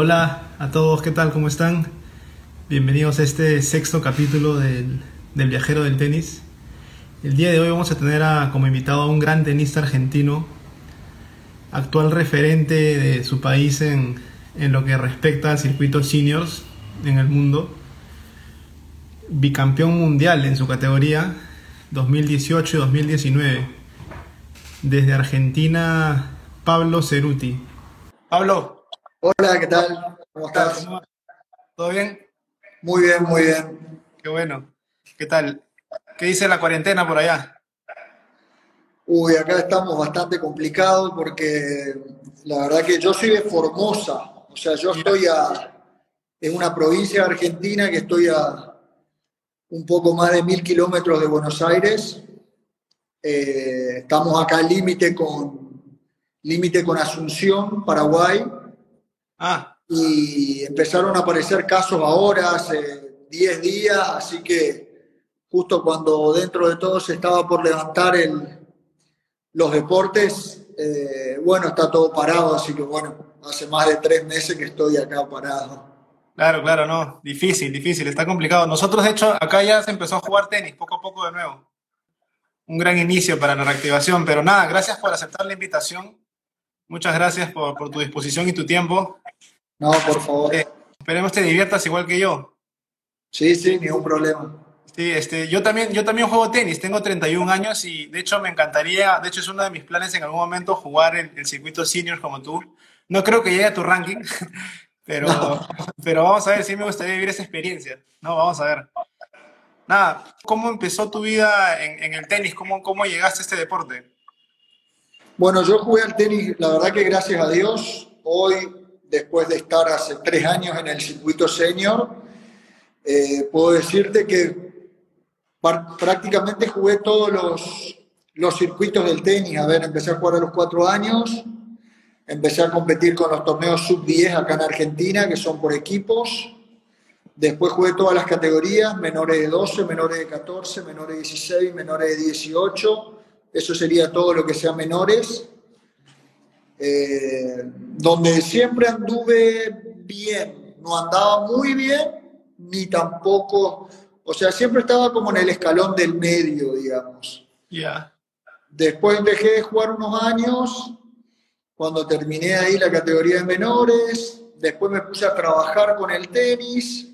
Hola a todos, ¿qué tal? ¿Cómo están? Bienvenidos a este sexto capítulo del, del, Viajero del Tenis. El día de hoy vamos a tener como invitado a un gran tenista argentino, actual referente de su país en, en lo que respecta al circuito seniors en el mundo, bicampeón mundial en su categoría 2018 y 2019. Desde Argentina, Pablo Ceruti. Pablo, Hola, ¿qué tal? ¿Cómo estás? ¿Todo bien? Muy bien, muy bien. Qué bueno. ¿Qué tal? ¿Qué dice la cuarentena por allá? Uy, acá estamos bastante complicados porque la verdad que yo soy de Formosa, o sea, yo estoy a, en una provincia de Argentina que estoy a un poco más de mil kilómetros de Buenos Aires. Eh, estamos acá al límite con, límite con Asunción, Paraguay Ah. Y empezaron a aparecer casos ahora, hace 10 días, así que justo cuando dentro de todo se estaba por levantar el, los deportes, eh, bueno, está todo parado, así que bueno, hace más de tres meses que estoy acá parado. Claro, claro, no, difícil, difícil, está complicado. Nosotros, de hecho, acá ya se empezó a jugar tenis poco a poco de nuevo. Un gran inicio para la reactivación, pero nada, gracias por aceptar la invitación. Muchas gracias por, por tu disposición y tu tiempo. No, por favor. Eh, esperemos te diviertas igual que yo. Sí, sí, ningún problema. Sí, este, yo también, yo también juego tenis, tengo 31 años y de hecho me encantaría, de hecho es uno de mis planes en algún momento jugar el, el circuito senior como tú. No creo que llegue a tu ranking, pero, no. pero vamos a ver, sí me gustaría vivir esa experiencia. No, vamos a ver. Nada, ¿cómo empezó tu vida en, en el tenis? ¿Cómo, ¿Cómo llegaste a este deporte? Bueno, yo jugué al tenis, la verdad que gracias a Dios, hoy después de estar hace tres años en el circuito senior, eh, puedo decirte que prácticamente jugué todos los, los circuitos del tenis. A ver, empecé a jugar a los cuatro años, empecé a competir con los torneos sub-10 acá en Argentina, que son por equipos. Después jugué todas las categorías, menores de 12, menores de 14, menores de 16, menores de 18. Eso sería todo lo que sea menores eh, donde siempre anduve bien, no andaba muy bien, ni tampoco, o sea, siempre estaba como en el escalón del medio, digamos. Yeah. Después dejé de jugar unos años, cuando terminé ahí la categoría de menores, después me puse a trabajar con el tenis,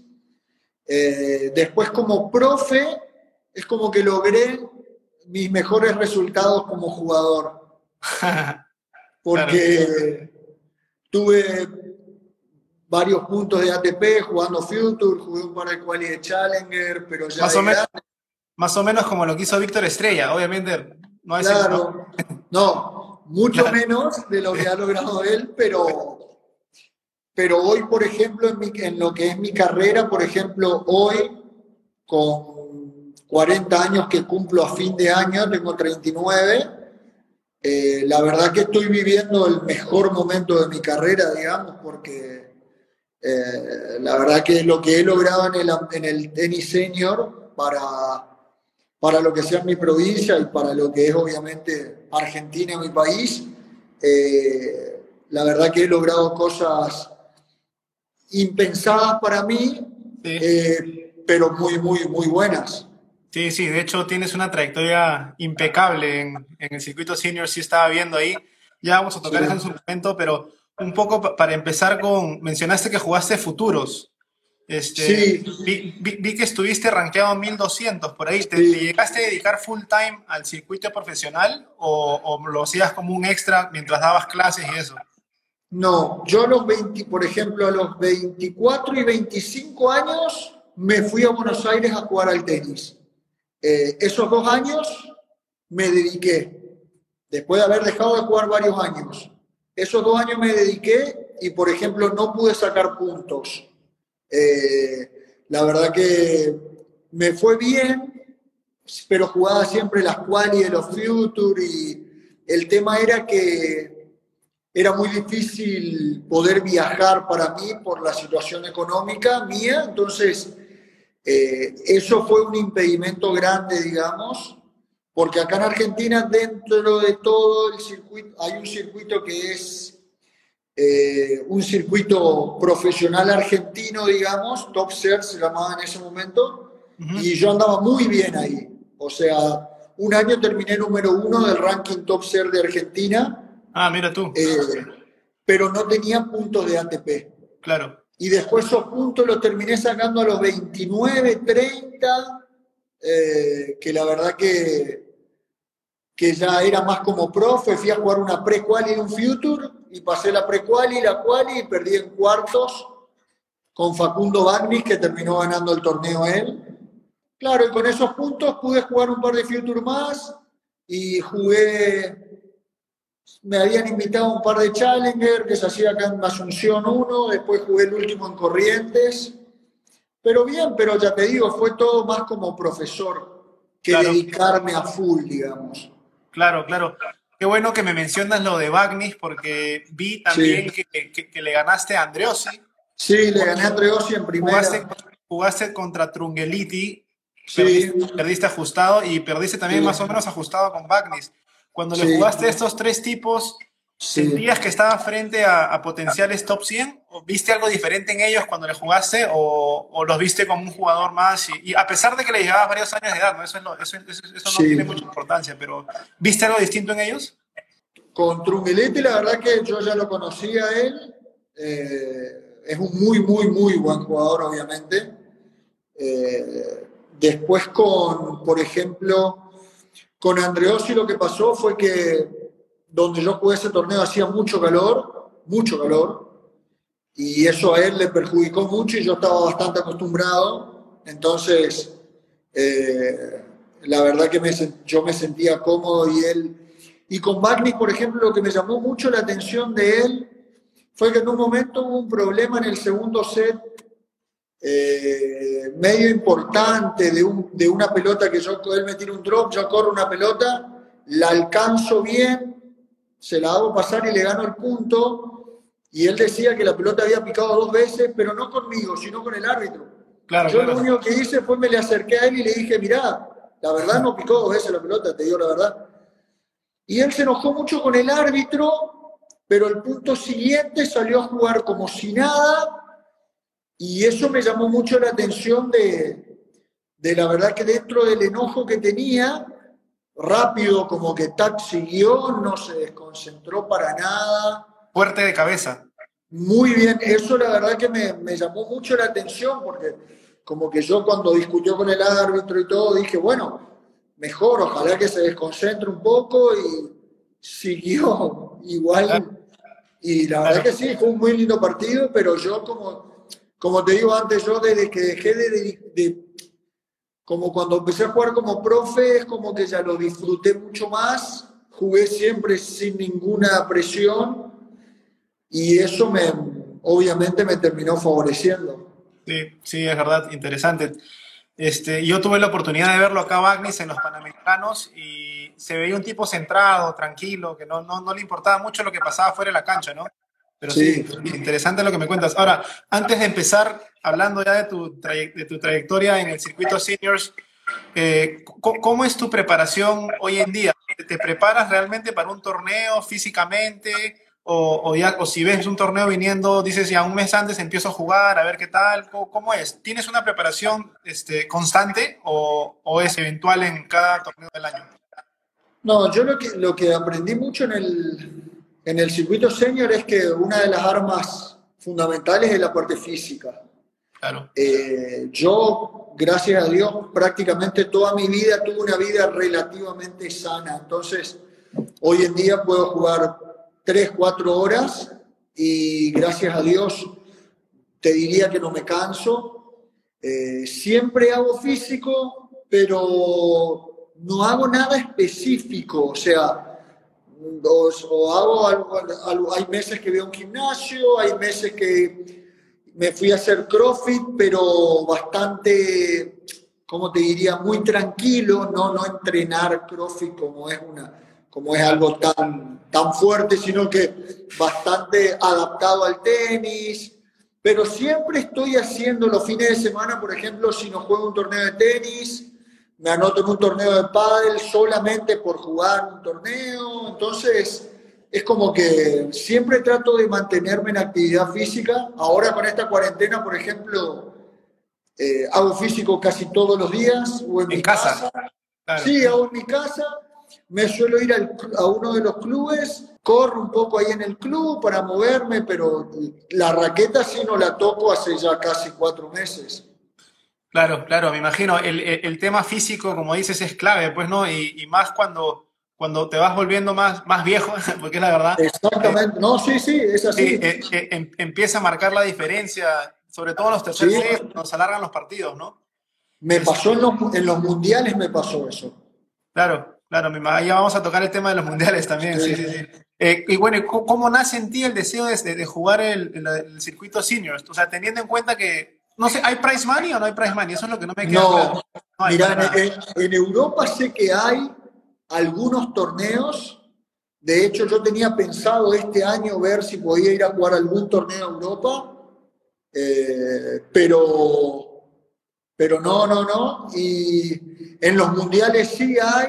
eh, después como profe, es como que logré mis mejores resultados como jugador. porque claro. tuve varios puntos de ATP jugando Future, jugué un par de quali de Challenger, pero ya... Más o, menos, más o menos como lo que hizo Víctor Estrella, obviamente. No es claro, el... no, mucho claro. menos de lo que ha logrado él, pero, pero hoy, por ejemplo, en, mi, en lo que es mi carrera, por ejemplo, hoy, con 40 años que cumplo a fin de año, tengo 39, eh, la verdad que estoy viviendo el mejor momento de mi carrera, digamos, porque eh, la verdad que lo que he logrado en el, en el tenis senior para, para lo que sea mi provincia y para lo que es obviamente Argentina, mi país, eh, la verdad que he logrado cosas impensadas para mí, sí. pero muy, muy, muy buenas. Sí, sí, de hecho tienes una trayectoria impecable en, en el circuito senior, sí estaba viendo ahí. Ya vamos a tocar sí. eso en su momento, pero un poco para empezar con, mencionaste que jugaste futuros. Este, sí. Vi, vi, vi, que estuviste rankeado 1200 por ahí. ¿Te, sí. ¿Te, llegaste a dedicar full time al circuito profesional o, o, lo hacías como un extra mientras dabas clases y eso? No, yo a los 20, por ejemplo, a los 24 y 25 años me fui a Buenos Aires a jugar al tenis. Eh, esos dos años me dediqué, después de haber dejado de jugar varios años, esos dos años me dediqué y, por ejemplo, no pude sacar puntos. Eh, la verdad que me fue bien, pero jugaba siempre las quali de los Future y el tema era que era muy difícil poder viajar para mí por la situación económica mía, entonces eh, eso fue un impedimento grande, digamos, porque acá en Argentina, dentro de todo el circuito, hay un circuito que es eh, un circuito profesional argentino, digamos, Top Ser se llamaba en ese momento, y yo andaba muy bien ahí. O sea, un año terminé número uno del ranking Top Ser de Argentina. Ah, mira tú. Eh, pero no tenía puntos de ATP. Claro. Y después esos puntos los terminé sacando a los 29, 30, eh, que la verdad que, que ya era más como profe, fui a jugar una pre-quali y un future, y pasé la pre-quali y la quali y perdí en cuartos con Facundo Bagnis, que terminó ganando el torneo él. Claro, y con esos puntos pude jugar un par de future más y jugué me habían invitado a un par de Challenger que se hacía acá en Asunción 1, después jugué el último en Corrientes. Pero bien, pero ya te digo, fue todo más como profesor que dedicarme a full, digamos. Claro, claro. Qué bueno que me mencionas lo de Bagnis, porque vi también que, le ganaste a Andreossi. Sí, le gané a Andreossi en primera. Jugaste, contra Trungeliti, perdiste, ajustado y perdiste también más o menos ajustado con Bagnis. Cuando le jugaste a estos tres tipos, ¿sentías que estaba frente a, potenciales top 100? ¿O viste algo diferente en ellos cuando le jugaste? ¿O, los viste como un jugador más? Y, a pesar de que le llevabas varios años de edad, ¿no? eso, no, tiene mucha importancia, pero ¿viste algo distinto en ellos? Con Trungelete, la verdad que yo ya lo conocía a él. Eh, es un muy, muy, muy buen jugador, obviamente. Eh, después con, por ejemplo, con Andreossi lo que pasó fue que donde yo jugué ese torneo hacía mucho calor, mucho calor, y eso a él le perjudicó mucho y yo estaba bastante acostumbrado, entonces eh, la verdad que yo me sentía cómodo y él... Y con Magni, por ejemplo, lo que me llamó mucho la atención de él fue que en un momento hubo un problema en el segundo set eh, medio importante de, un, de, una pelota que yo, él me tira un drop, yo corro una pelota, la alcanzo bien, se la hago pasar y le gano el punto. Y él decía que la pelota había picado dos veces, pero no conmigo, sino con el árbitro. Claro, yo lo único que hice fue me le acerqué a él y le dije, mirá, la verdad no picó dos veces la pelota, te digo la verdad. Y él se enojó mucho con el árbitro, pero el punto siguiente salió a jugar como si nada y eso me llamó mucho la atención de, de la verdad que dentro del enojo que tenía, rápido como que Tac siguió, no se desconcentró para nada. Fuerte de cabeza. Muy bien, eso la verdad que me, me, llamó mucho la atención porque como que yo cuando discutió con el árbitro y todo dije, bueno, mejor, ojalá que se desconcentre un poco y siguió igual. Y la verdad que sí, fue un muy lindo partido, pero yo como como te digo antes, yo desde que dejé de, como cuando empecé a jugar como profe, es como que ya lo disfruté mucho más, jugué siempre sin ninguna presión y eso me, obviamente me terminó favoreciendo. Sí, sí, es verdad, interesante. Este, yo tuve la oportunidad de verlo acá, Bagnis, en los Panamericanos y se veía un tipo centrado, tranquilo, que no, no, no le importaba mucho lo que pasaba fuera de la cancha, ¿no? Pero sí. interesante lo que me cuentas. Ahora, antes de empezar, hablando ya de tu, de tu trayectoria en el circuito seniors, eh, ¿cómo es tu preparación hoy en día? ¿Te preparas realmente para un torneo físicamente? O, ya, o si ves un torneo viniendo, dices ya un mes antes empiezo a jugar, a ver qué tal, ¿cómo, es? ¿Tienes una preparación este, constante o, o, es eventual en cada torneo del año? No, yo lo que, lo que aprendí mucho en el, en el circuito senior es que una de las armas fundamentales es la parte física. Claro. Eh, yo, gracias a Dios, prácticamente toda mi vida tuve una vida relativamente sana. Entonces, hoy en día puedo jugar 3, 4 horas y gracias a Dios te diría que no me canso. Eh, siempre hago físico, pero no hago nada específico. O sea, o hago algo, hay meses que veo un gimnasio, hay meses que me fui a hacer CrossFit, pero bastante, como te diría, muy tranquilo, no, no entrenar CrossFit como es, una, como es algo tan, tan fuerte, sino que bastante adaptado al tenis. Pero siempre estoy haciendo los fines de semana, por ejemplo, si no juego un torneo de tenis, me anoto en un torneo de pádel solamente por jugar un torneo. Entonces, es como que siempre trato de mantenerme en actividad física. Ahora con esta cuarentena, por ejemplo, eh, hago físico casi todos los días o en, mi casa. Sí, hago en mi casa. Me suelo ir a uno de los clubes, corro un poco ahí en el club para moverme, pero la raqueta sí no la toco hace ya casi cuatro meses. Claro, claro, me imagino. El, tema físico, como dices, es clave, pues, ¿no? y más cuando cuando te vas volviendo más, más viejo, porque es la verdad. Exactamente, no, sí, sí, es así. Eh, eh, em, empieza a marcar la diferencia, sobre todo en los terceros sí. nos alargan los partidos, ¿no? Me pasó en los, en los, mundiales, me pasó eso. Claro, claro, ya vamos a tocar el tema de los mundiales también, sí, sí, sí. Eh, y bueno, ¿cómo nace en ti el deseo de, de jugar el, el, circuito seniors? O sea, teniendo en cuenta que, no sé, ¿hay prize money o no hay prize money? Eso es lo que no me queda no, claro. No, mira, en, en Europa sé que hay, algunos torneos. De hecho, yo tenía pensado este año ver si podía ir a jugar algún torneo en Europa, eh, pero, pero no, no, no. Y en los mundiales sí hay,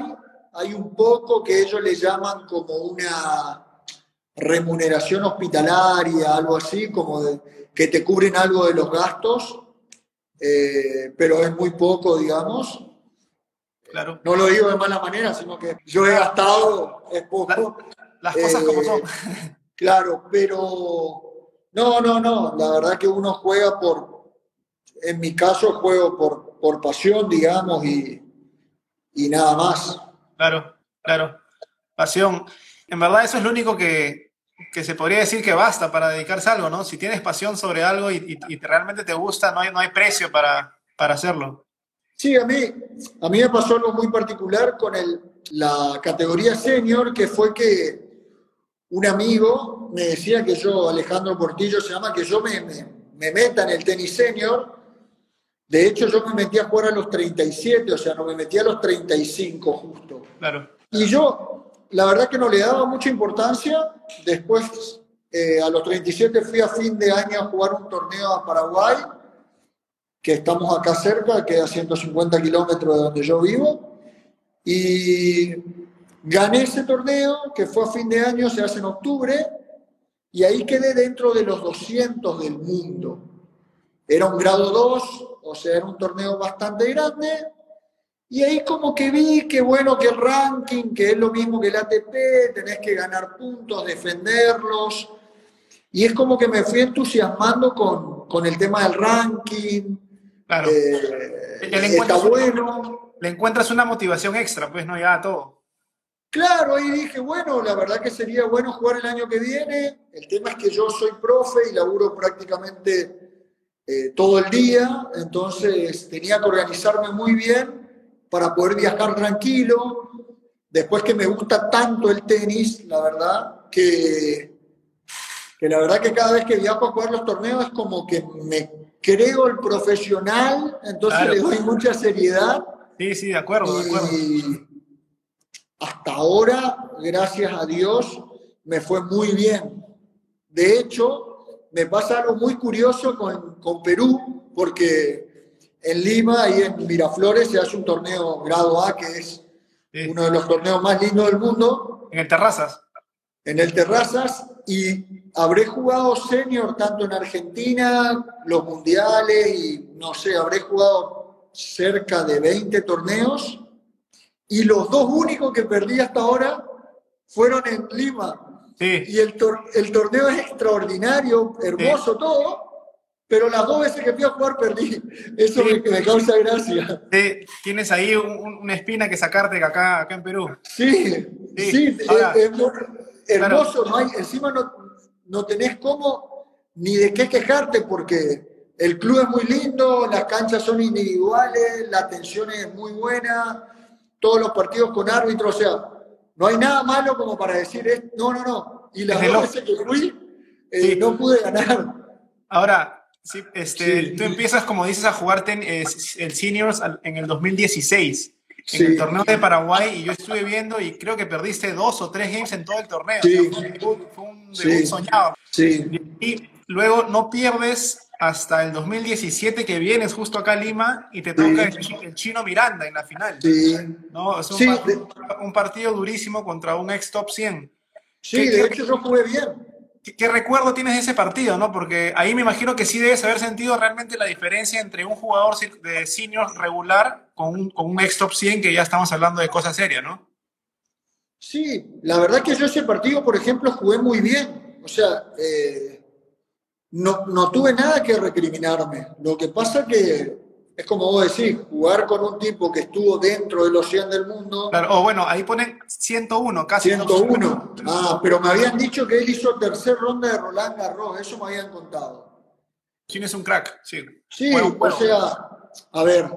hay un poco que ellos le llaman como una remuneración hospitalaria, algo así, como de, que te cubren algo de los gastos, eh, pero es muy poco, digamos. No lo digo de mala manera, sino que yo he gastado, es poco. las cosas como son. Eh, claro, pero no, no, no. La verdad que uno juega por, en mi caso juego por, por pasión, digamos, y, y nada más. Claro, claro. Pasión. En verdad eso es lo único que, que se podría decir que basta para dedicarse a algo, ¿no? Si tienes pasión sobre algo y, y, realmente te gusta, no hay, no hay precio para, para hacerlo. Sí, a mí, a mí me pasó algo muy particular con el, la categoría senior, que fue que un amigo me decía que yo, Alejandro Portillo se llama, que yo me, me, meta en el tenis senior. De hecho, yo me metí a jugar a los 37, o sea, no me metí a los 35 justo. Claro. Y yo, la verdad que no le daba mucha importancia. Después, eh, a los 37 fui a fin de año a jugar un torneo a Paraguay que estamos acá cerca, que a 150 kilómetros de donde yo vivo, y gané ese torneo, que fue a fin de año, se hace en octubre, y ahí quedé dentro de los 200 del mundo. Era un grado 2, o sea, era un torneo bastante grande, y ahí como que vi que bueno, que el ranking, que es lo mismo que el ATP, tenés que ganar puntos, defenderlos, y es como que me fui entusiasmando con, con el tema del ranking, Claro. Eh, le está bueno. Le encuentras una motivación extra, pues no ya todo. Claro, ahí dije, bueno, la verdad que sería bueno jugar el año que viene. El tema es que yo soy profe y laburo prácticamente eh, todo el día, entonces tenía que organizarme muy bien para poder viajar tranquilo. Después que me gusta tanto el tenis, la verdad, que, que la verdad que cada vez que viajo a jugar los torneos es como que me creo el profesional, entonces le doy mucha seriedad. Sí, sí, de acuerdo, de acuerdo. hasta ahora, gracias a Dios, me fue muy bien. De hecho, me pasa algo muy curioso con, con Perú, porque en Lima y en Miraflores se hace un torneo grado A, que es uno de los torneos más lindos del mundo. En el Terrazas. En el Terrazas, y habré jugado senior tanto en Argentina, los mundiales y no sé, habré jugado cerca de 20 torneos y los dos únicos que perdí hasta ahora fueron en Lima. Y el, el, torneo es extraordinario, hermoso todo, pero las dos veces que fui a jugar perdí. Eso me, me, causa gracia. Tienes ahí una espina que sacarte acá, acá en Perú. Sí, sí, hermoso, no hay, encima no, no tenés cómo ni de qué quejarte porque el club es muy lindo, las canchas son individuales, la atención es muy buena, todos los partidos con árbitro, o sea, no hay nada malo como para decir, no, no, no. Y las dos veces que fui, eh, no pude ganar. Ahora, este, tú empiezas, como dices, a jugarte en, el Seniors en el 2016 en el torneo de Paraguay y yo estuve viendo y creo que perdiste dos o tres games en todo el torneo. fue, un debut, soñado. Y luego no pierdes hasta el 2017 que vienes justo acá a Lima y te toca el, chino Miranda en la final. ¿no? Es un, partido, durísimo contra un ex top 100. Sí, de hecho yo jugué bien. ¿Qué, recuerdo tienes de ese partido, no? Porque ahí me imagino que sí debes haber sentido realmente la diferencia entre un jugador de senior regular con un, con un ex top 100 que ya estamos hablando de cosas serias, ¿no? Sí, la verdad que yo ese partido, por ejemplo, jugué muy bien. O sea, eh, no, no tuve nada que recriminarme. Lo que pasa que es como vos decís, jugar con un tipo que estuvo dentro de los 100 del mundo. Claro, o bueno, ahí ponen 101, casi. 101. Ah, pero me habían dicho que él hizo tercer ronda de Roland Garros, eso me habían contado. es un crack, sí. Sí, o sea, a ver,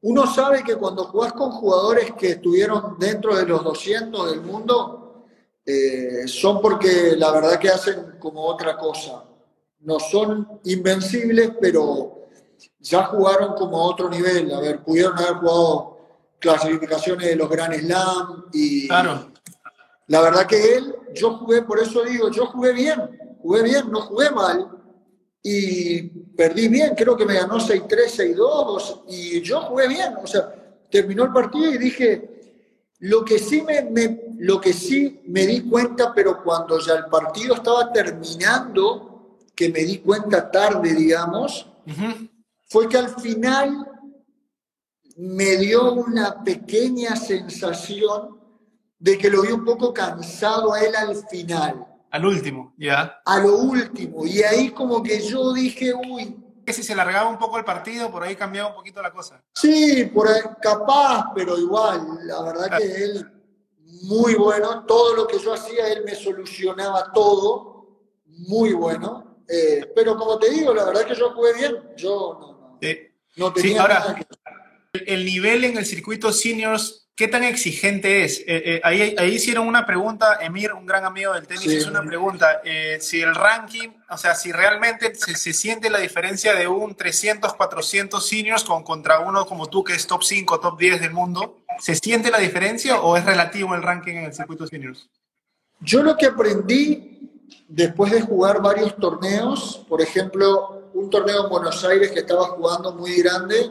uno sabe que cuando jugás con jugadores que estuvieron dentro de los 200 del mundo, eh, son porque la verdad que hacen como otra cosa. No son invencibles, pero ya jugaron como a otro nivel. A ver, pudieron haber jugado clasificaciones de los Grand Slam y claro. la verdad que él, yo jugué, por eso digo, yo jugué bien, jugué bien, no jugué mal y perdí bien, creo que me ganó 6-3, 6-2 y yo jugué bien, o sea, terminó el partido y dije, lo que sí me, lo que sí me di cuenta, pero cuando ya el partido estaba terminando, que me di cuenta tarde, digamos, fue que al final me dio una pequeña sensación de que lo vi un poco cansado a él al final. Al último, ya. A lo último. Y ahí como que yo dije, uy. Que si se largaba un poco el partido, por ahí cambiaba un poquito la cosa. Sí, por ahí, capaz, pero igual. La verdad que él, muy bueno. Todo lo que yo hacía, él me solucionaba todo. Muy bueno. Eh, pero como te digo, la verdad que yo jugué bien. Yo no, no tenía ahora, el nivel en el circuito seniors, ¿qué tan exigente es? Eh, eh, ahí, ahí, hicieron una pregunta, Emir, un gran amigo del tenis, hizo una pregunta. Eh, si el ranking, o sea, si realmente se, se, siente la diferencia de un 300, 400 seniors con, contra uno como tú, que es top 5, top 10 del mundo, ¿se siente la diferencia o es relativo el ranking en el circuito seniors? Yo lo que aprendí después de jugar varios torneos, por ejemplo, un torneo en Buenos Aires que estaba jugando muy grande,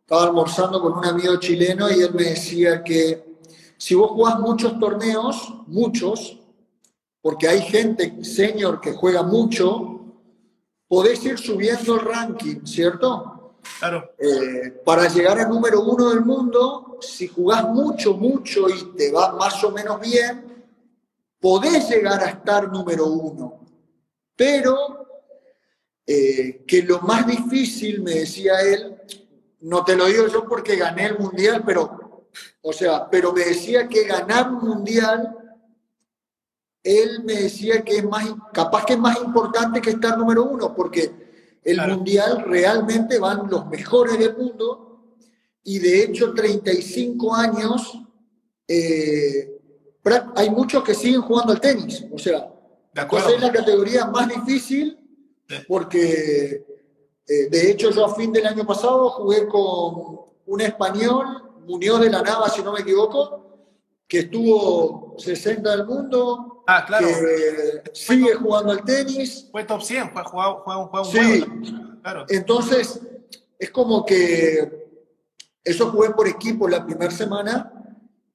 estaba almorzando con un amigo chileno y él me decía que si vos jugás muchos torneos, muchos, porque hay gente senior que juega mucho, podés ir subiendo el ranking, ¿cierto? Claro. Eh, para llegar al número uno del mundo, si jugás mucho, mucho y te va más o menos bien, podés llegar a estar número uno. Pero eh, que lo más difícil, me decía él, no te lo digo yo porque gané el mundial, pero, o sea, pero me decía que ganar un mundial, él me decía que es más, capaz que es más importante que estar número uno, porque el mundial realmente van los mejores del mundo y de hecho 35 años, eh, hay muchos que siguen jugando al tenis, o sea, es la categoría más difícil porque eh, de hecho yo a fin del año pasado jugué con un español, Muñoz de la Nava, si no me equivoco, que estuvo 60 del mundo, ah, claro. que sigue jugando al tenis. Fue top 100, fue jugado, un juego. Sí, claro. entonces es como que eso jugué por equipo la primera semana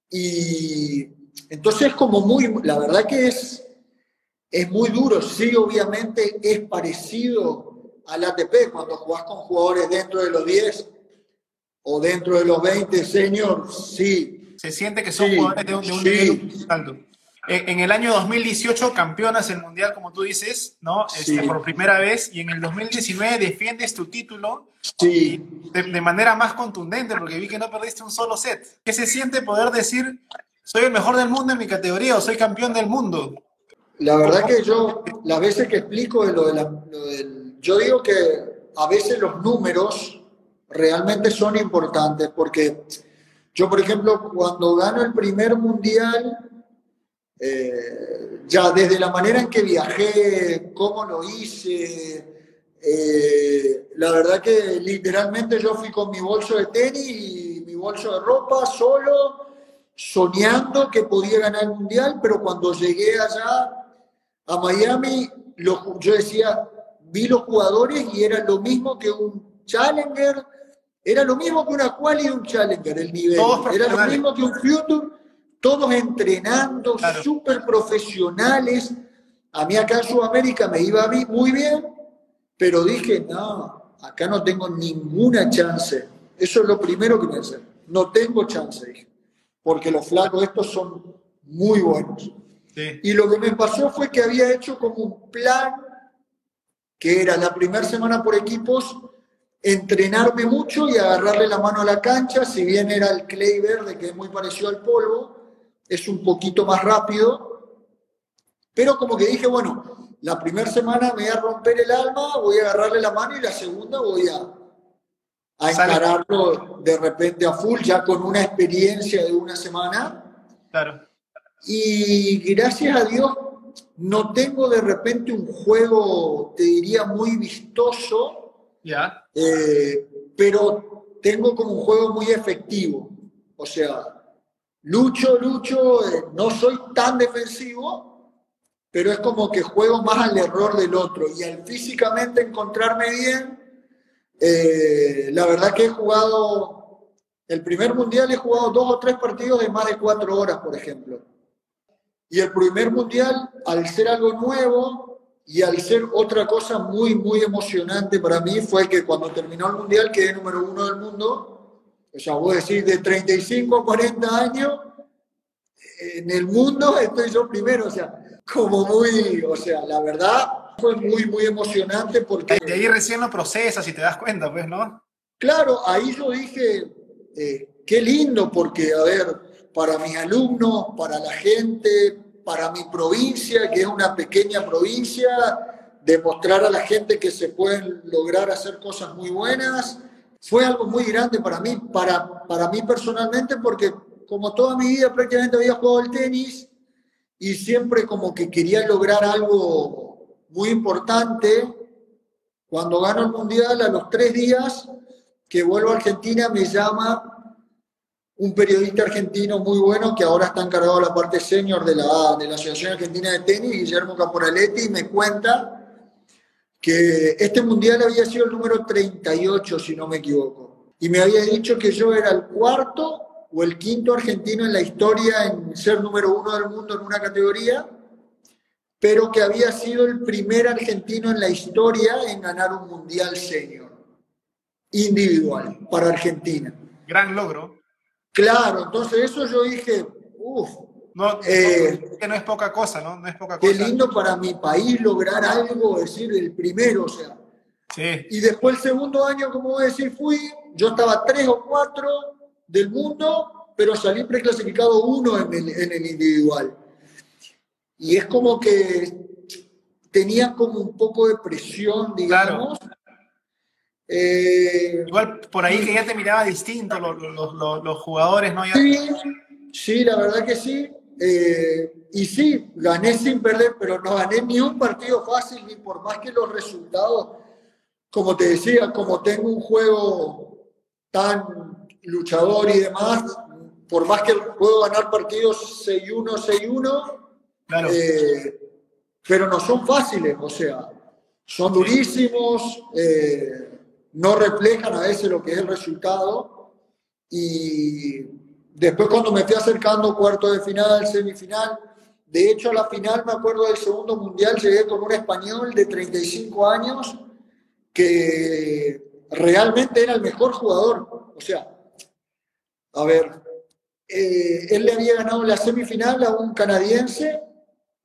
y entonces es como muy, la verdad que es es muy duro, sí, obviamente es parecido al ATP cuando jugás con jugadores dentro de los 10 o dentro de los 20 senior, sí. Se siente que son jugadores de un, nivel alto. En el año 2018 campeonas el mundial, como tú dices, ¿no? Este, por primera vez, y en el 2019 defiendes tu título sí. de, de, manera más contundente, porque vi que no perdiste un solo set. ¿Qué se siente poder decir, soy el mejor del mundo en mi categoría o soy campeón del mundo? La verdad que yo, las veces que explico de lo, de la, del, yo digo que a veces los números realmente son importantes, porque yo, por ejemplo, cuando gano el primer mundial, eh, ya desde la manera en que viajé, cómo lo hice, eh, la verdad que literalmente yo fui con mi bolso de tenis y mi bolso de ropa solo, soñando que podía ganar el mundial, pero cuando llegué allá a Miami, lo, yo decía, vi los jugadores y era lo mismo que un Challenger, era lo mismo que una quali y un Challenger, el nivel. Era lo mismo que un Future, todos entrenando, súper profesionales. A mí acá en Sudamérica me iba muy bien, pero dije, no, acá no tengo ninguna chance. Eso es lo primero que pensé. No tengo chance, dije, porque los flacos estos son muy buenos. Y lo que me pasó fue que había hecho como un plan que era la primera semana por equipos, entrenarme mucho y agarrarle la mano a la cancha, si bien era el clay verde, que es muy parecido al polvo, es un poquito más rápido, pero como que dije, bueno, la primera semana me voy a romper el alma, voy a agarrarle la mano y la segunda voy a, a encararlo de repente a full, ya con una experiencia de una semana. Claro. Y gracias a Dios no tengo de repente un juego, te diría, muy vistoso. Ya. Eh, pero tengo como un juego muy efectivo. O sea, lucho, lucho, eh, no soy tan defensivo, pero es como que juego más al error del otro. Y al físicamente encontrarme bien, eh, la verdad que he jugado, el primer mundial he jugado dos o tres partidos de más de cuatro horas, por ejemplo. Y el primer mundial, al ser algo nuevo y al ser otra cosa muy, muy emocionante para mí, fue que cuando terminó el mundial quedé número uno del mundo. O sea, voy a decir, de 35 a 40 años, en el mundo estoy yo primero. O sea, como muy, o sea, la verdad fue muy, muy emocionante porque... De ahí recién lo procesas y te das cuenta, pues, ¿no? Claro, ahí yo dije, eh, qué lindo, porque, a ver, para mis alumnos, para la gente, para mi provincia, que es una pequeña provincia, demostrar a la gente que se pueden lograr hacer cosas muy buenas. Fue algo muy grande para mí, para, para mí personalmente, porque como toda mi vida prácticamente había jugado el tenis y siempre como que quería lograr algo muy importante. Cuando gano el mundial, a los tres días que vuelvo a Argentina, me llama un periodista argentino muy bueno que ahora está encargado de la parte senior de la, de la Asociación Argentina de Tenis, Guillermo Caporaletti, me cuenta que este mundial había sido el número 38, si no me equivoco. Y me había dicho que yo era el cuarto o el quinto argentino en la historia en ser número uno del mundo en una categoría, pero que había sido el primer argentino en la historia en ganar un mundial senior, individual, para Argentina. Gran logro. Claro, entonces eso yo dije, uff. No, eh, que no es poca cosa, ¿no? No es poca cosa. Qué lindo para mi país lograr algo, decir, el primero, o sea. Sí. Y después el segundo año, como voy a decir, fui, yo estaba tres o cuatro del mundo, pero salí preclasificado uno en el, en el individual. Y es como que tenía como un poco de presión, digamos. Claro. Eh, Igual por ahí que ya te miraba distinto los, los, los, jugadores, ¿no? Sí, sí, la verdad que sí. Eh, y sí, gané sin perder, pero no gané ni un partido fácil, ni por más que los resultados, como te decía, como tengo un juego tan luchador y demás, por más que puedo ganar partidos 6-1, 6-1, claro. eh, pero no son fáciles, o sea, son durísimos. Eh, no reflejan a veces lo que es el resultado. Y después cuando me fui acercando cuarto de final, semifinal, de hecho a la final me acuerdo del segundo mundial, llegué con un español de 35 años que realmente era el mejor jugador. O sea, a ver, eh, él le había ganado la semifinal a un canadiense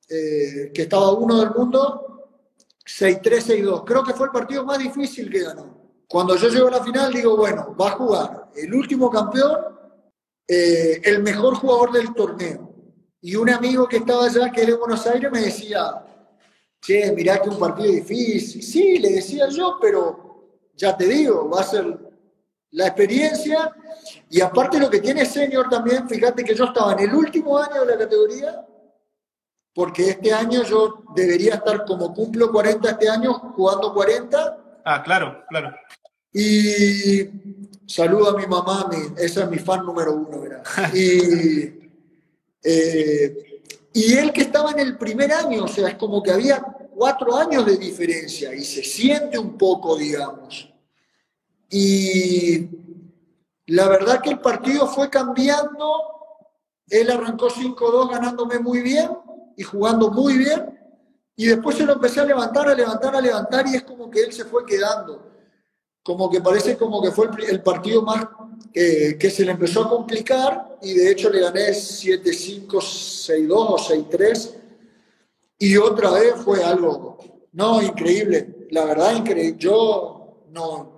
eh, que estaba uno del mundo, 6-3, 6-2. Creo que fue el partido más difícil que ganó. Cuando yo llego a la final, digo, bueno, va a jugar el último campeón, eh, el mejor jugador del torneo. Y un amigo que estaba allá, que era de Buenos Aires, me decía, che, mirá que un partido difícil. Sí, le decía yo, pero ya te digo, va a ser la experiencia. Y aparte lo que tiene Senior también, fíjate que yo estaba en el último año de la categoría, porque este año yo debería estar como cumplo 40 este año, jugando 40. Ah, claro, claro. Y saludo a mi mamá, esa es mi fan número uno, ¿verdad? Y, eh, y él que estaba en el primer año, o sea, es como que había cuatro años de diferencia y se siente un poco, digamos. Y la verdad que el partido fue cambiando él arrancó 5-2 ganándome muy bien y jugando muy bien, y después se lo empecé a levantar, a levantar, a levantar, y es como que él se fue quedando. Como que parece como que fue el, partido más eh, que se le empezó a complicar, y de hecho le gané 7-5, 6-2 o 6-3, y otra vez fue algo, no, increíble, la verdad, increíble. Yo no,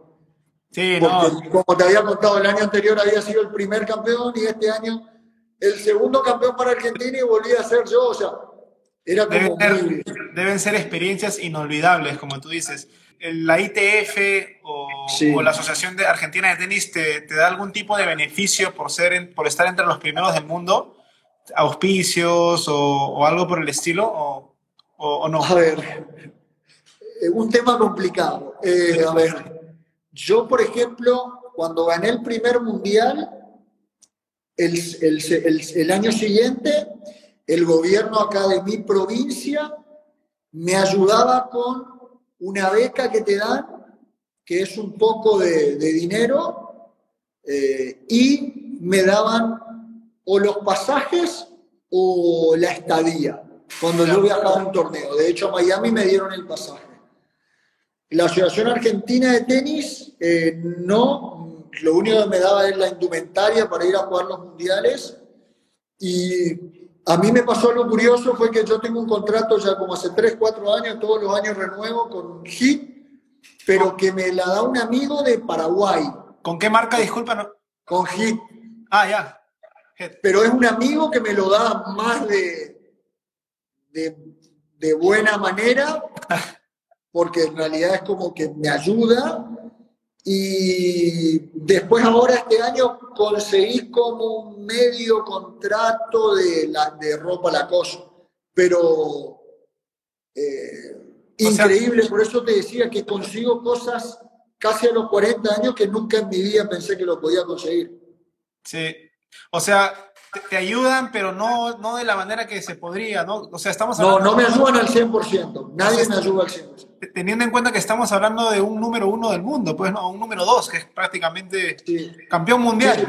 Sí, no. como te había contado, el año anterior había sido el primer campeón y este año el segundo campeón para Argentina y volví a ser yo. O sea, era como. Deben, ser, experiencias inolvidables, como tú dices. ¿La ITF o, la Asociación de Argentina de Tenis te, te, da algún tipo de beneficio por, ser por estar entre los primeros del mundo? ¿Auspicios o, algo por el estilo? O, o, no? A ver, eh, un tema complicado. Eh, a ver, yo, por ejemplo, cuando gané el primer mundial, el, año siguiente, el gobierno acá de mi provincia me ayudaba con una beca que te dan, que es un poco de, dinero, eh, y me daban o los pasajes o la estadía cuando yo viajaba a un torneo. De hecho, a Miami me dieron el pasaje. La Asociación Argentina de Tenis eh, no, lo único que me daba es la indumentaria para ir a jugar los mundiales y a mí me pasó algo curioso, fue que yo tengo un contrato ya como hace 3, 4 años, todos los años renuevo con HIT, pero que me la da un amigo de Paraguay. ¿Con qué marca, disculpa? Con HIT. Ah, ya. Pero es un amigo que me lo da más de, de, de buena manera porque en realidad es como que me ayuda. Y después ahora este año conseguí como un medio contrato de, la, de ropa Lacoste, pero eh, increíble, por eso te decía que consigo cosas casi a los 40 años que nunca en mi vida pensé que lo podía conseguir. Sí, o sea, te, ayudan, pero no, no de la manera que se podría, ¿no? O sea, estamos No, no me ayudan al 100%, nadie me ayuda al 100%. Teniendo en cuenta que estamos hablando de un número uno del mundo, pues no, un número dos, que es prácticamente campeón mundial.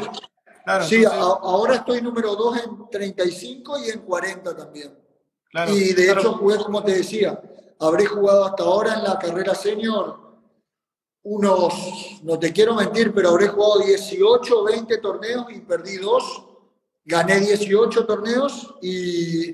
Sí, ahora estoy número dos en 35 y en 40 también. y de hecho jugué, como te decía, habré jugado hasta ahora en la carrera senior unos, no te quiero mentir, pero habré jugado 18 o 20 torneos y perdí dos gané 18 torneos y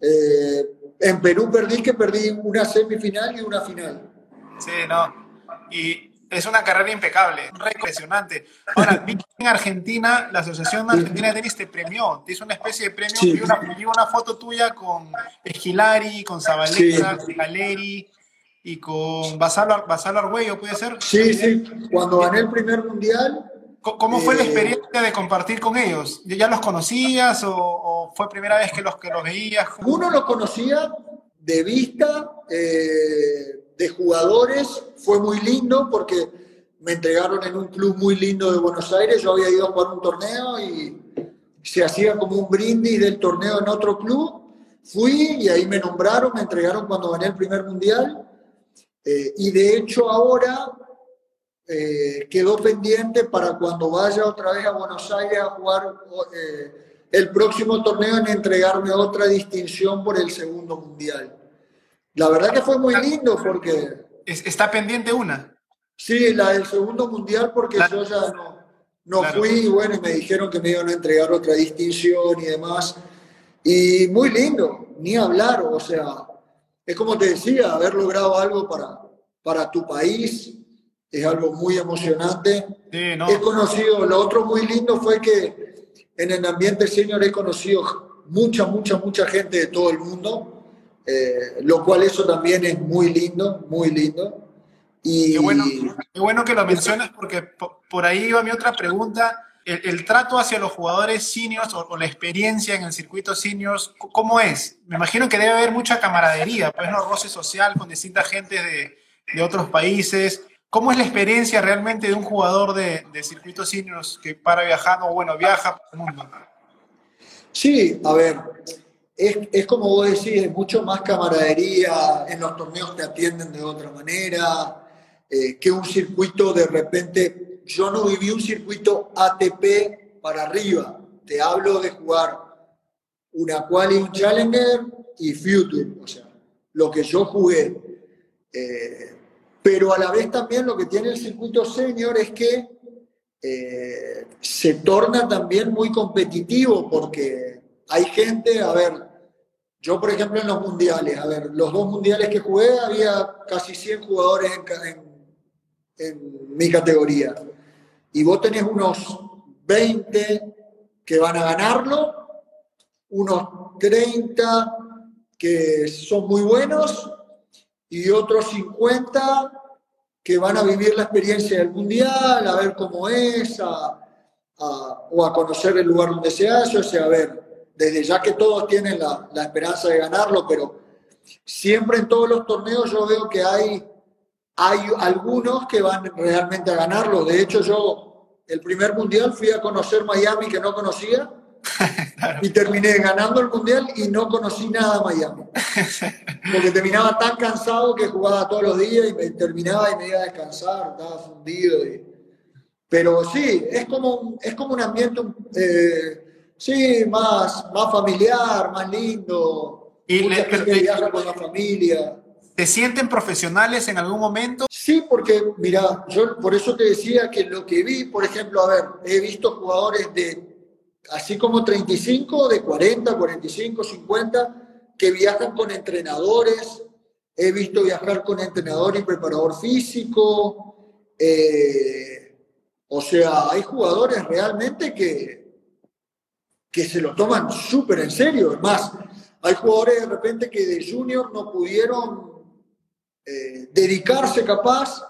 eh, en Perú perdí que perdí una semifinal y una final. Sí, no. Y es una carrera impecable, impresionante. Ahora, en Argentina, la Asociación Argentina de Tenis te premió, te hizo una especie de premio. Sí. una, una, foto tuya con Esquilari, con Zabaleta, sí. Galeri y con Basalo, Basalo Arguello, ¿puede ser? Sí, sí. Cuando gané el primer mundial, ¿Cómo fue la eh, experiencia de compartir con ellos? ¿Ya los conocías o, fue primera vez que los, que los veías? Uno los conocía de vista, eh, de jugadores, fue muy lindo porque me entregaron en un club muy lindo de Buenos Aires, yo había ido a jugar un torneo y se hacía como un brindis del torneo en otro club. Fui y ahí me nombraron, me entregaron cuando gané el primer mundial. Eh, y de hecho ahora eh, quedó pendiente para cuando vaya otra vez a Buenos Aires a jugar eh, el próximo torneo en entregarme otra distinción por el segundo mundial. La verdad que fue muy lindo porque... ¿Está pendiente una? Sí, la del segundo mundial porque yo ya no, no fui y bueno, me dijeron que me iban a entregar otra distinción y demás. Y muy lindo, ni hablar, o sea, es como te decía, haber logrado algo para, para tu país, es algo muy emocionante. He conocido, lo otro muy lindo fue que en el ambiente senior he conocido mucha, mucha, mucha gente de todo el mundo, eh, lo cual eso también es muy lindo, muy lindo. Y, qué, bueno, qué bueno que lo mencionas porque por ahí iba mi otra pregunta. El, trato hacia los jugadores seniors o, la experiencia en el circuito seniors, ¿cómo es? Me imagino que debe haber mucha camaradería, pues no roce social con distintas gentes de, de otros países. ¿Cómo es la experiencia realmente de un jugador de, circuitos seniors que para viajando, bueno, viaja por el mundo? Sí, a ver, es, es, como vos decís, es mucho más camaradería, en los torneos te atienden de otra manera, eh, que un circuito de repente, yo no viví un circuito ATP para arriba, te hablo de jugar una quali, un challenger y future, o sea, lo que yo jugué. Eh, pero a la vez también lo que tiene el circuito senior es que eh, se torna también muy competitivo porque hay gente, a ver, yo por ejemplo en los mundiales, a ver, los dos mundiales que jugué había casi 100 jugadores en, en mi categoría. Y vos tenés unos 20 que van a ganarlo, unos 30 que son muy buenos y otros 50 que van a vivir la experiencia del mundial, a ver cómo es, o a conocer el lugar donde se hace, o sea, a ver, desde ya que todos tienen la, la esperanza de ganarlo, pero siempre en todos los torneos yo veo que hay, hay algunos que van realmente a ganarlo. De hecho, yo el primer mundial fui a conocer Miami que no conocía Y terminé ganando el mundial y no conocí nada Miami. Porque terminaba tan cansado que jugaba todos los días y me terminaba y me iba a descansar, estaba fundido. Pero sí, es como, es como un ambiente eh, sí, más, más familiar, más lindo. Y le, viaja con la familia. ¿Te sienten profesionales en algún momento? Sí, porque mira, yo por eso te decía que lo que vi, por ejemplo, a ver, he visto jugadores de así como 35, de 40, 45, 50, que viajan con entrenadores. He visto viajar con entrenador y preparador físico. Eh, o sea, hay jugadores realmente que, que se lo toman súper en serio. Es más, hay jugadores de repente que de junior no pudieron eh, dedicarse capaz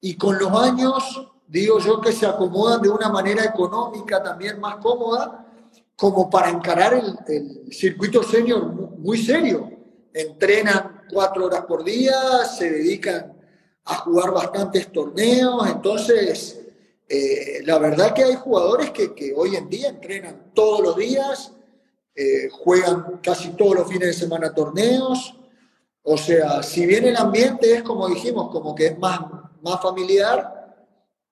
y con los años digo yo que se acomodan de una manera económica también más cómoda, como para encarar el, circuito senior muy serio. Entrenan cuatro horas por día, se dedican a jugar bastantes torneos, entonces eh, la verdad que hay jugadores que, que, hoy en día entrenan todos los días, eh, juegan casi todos los fines de semana torneos, o sea, si bien el ambiente es como dijimos, como que es más, más familiar,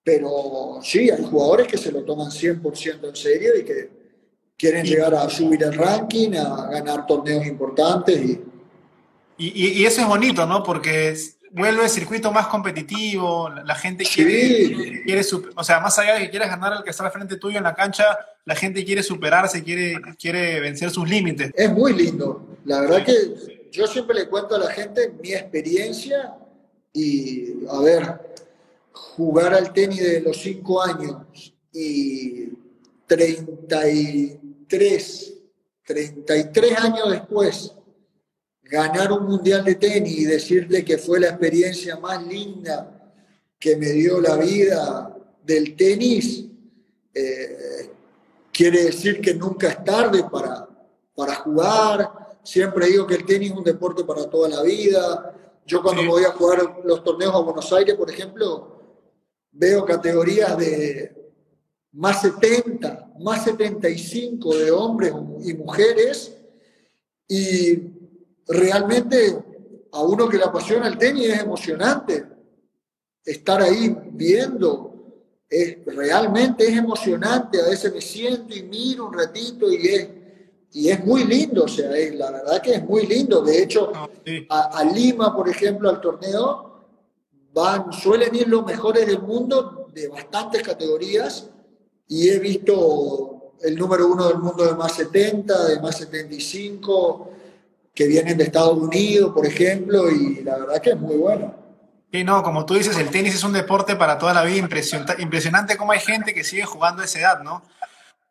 pero sí, hay jugadores que se lo toman 100% en serio y que quieren llegar a subir el ranking, a ganar torneos importantes. Y, y, eso es bonito, ¿no? Porque vuelve el circuito más competitivo, la, gente quiere, quiere o sea, más allá de que quieras ganar al que está al frente tuyo en la cancha, la gente quiere superarse, quiere, quiere vencer sus límites. Es muy lindo. La verdad que yo siempre le cuento a la gente mi experiencia y, a ver, jugar al tenis de los 5 años y 33, 33 años después, ganar un mundial de tenis y decirle que fue la experiencia más linda que me dio la vida del tenis, eh, quiere decir que nunca es tarde para, para jugar. Siempre digo que el tenis es un deporte para toda la vida. Yo cuando voy a jugar los torneos a Buenos Aires, por ejemplo, veo categorías de más 70, más 75 de hombres y mujeres y realmente a uno que le apasiona el tenis es emocionante estar ahí viendo. Es, realmente es emocionante, a veces me siento y miro un ratito y es, y es muy lindo, o sea, la verdad que es muy lindo. De hecho, ah, a Lima, por ejemplo, al torneo, van, suelen ir los mejores del mundo de bastantes categorías y he visto el número uno del mundo de más 70, de más 75, que vienen de Estados Unidos, por ejemplo, y la verdad que es muy bueno. Sí, no, como tú dices, el tenis es un deporte para toda la vida, impresionante, impresionante cómo hay gente que sigue jugando a esa edad, ¿no?